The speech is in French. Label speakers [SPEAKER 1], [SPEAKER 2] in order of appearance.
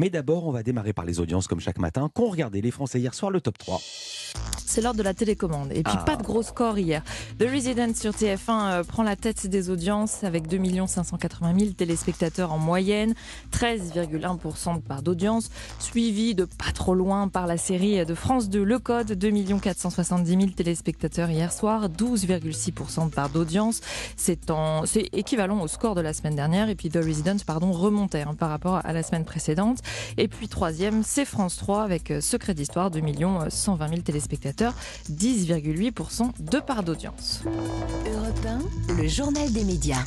[SPEAKER 1] Mais d'abord, on va démarrer par les audiences comme chaque matin. Qu'ont regardé les Français hier soir le top 3
[SPEAKER 2] c'est l'heure de la télécommande. Et puis
[SPEAKER 1] Ah.
[SPEAKER 2] pas de gros score hier. The Resident sur TF1 euh, prend la tête des audiences avec 2 580 000 téléspectateurs en moyenne, 13,1% de part d'audience, suivi de pas trop loin par la série de France 2 Le Code, 2 470 000 téléspectateurs hier soir, 12,6% de part d'audience. C'est en, c'est équivalent au score de la semaine dernière. Et puis The Resident, pardon, remontait hein, par rapport à la semaine précédente. Et puis troisième, c'est France 3 avec euh, Secret d'Histoire, 2 120 000 téléspectateurs, 10,8% de part d'audience.
[SPEAKER 3] Europe 1, le journal des médias.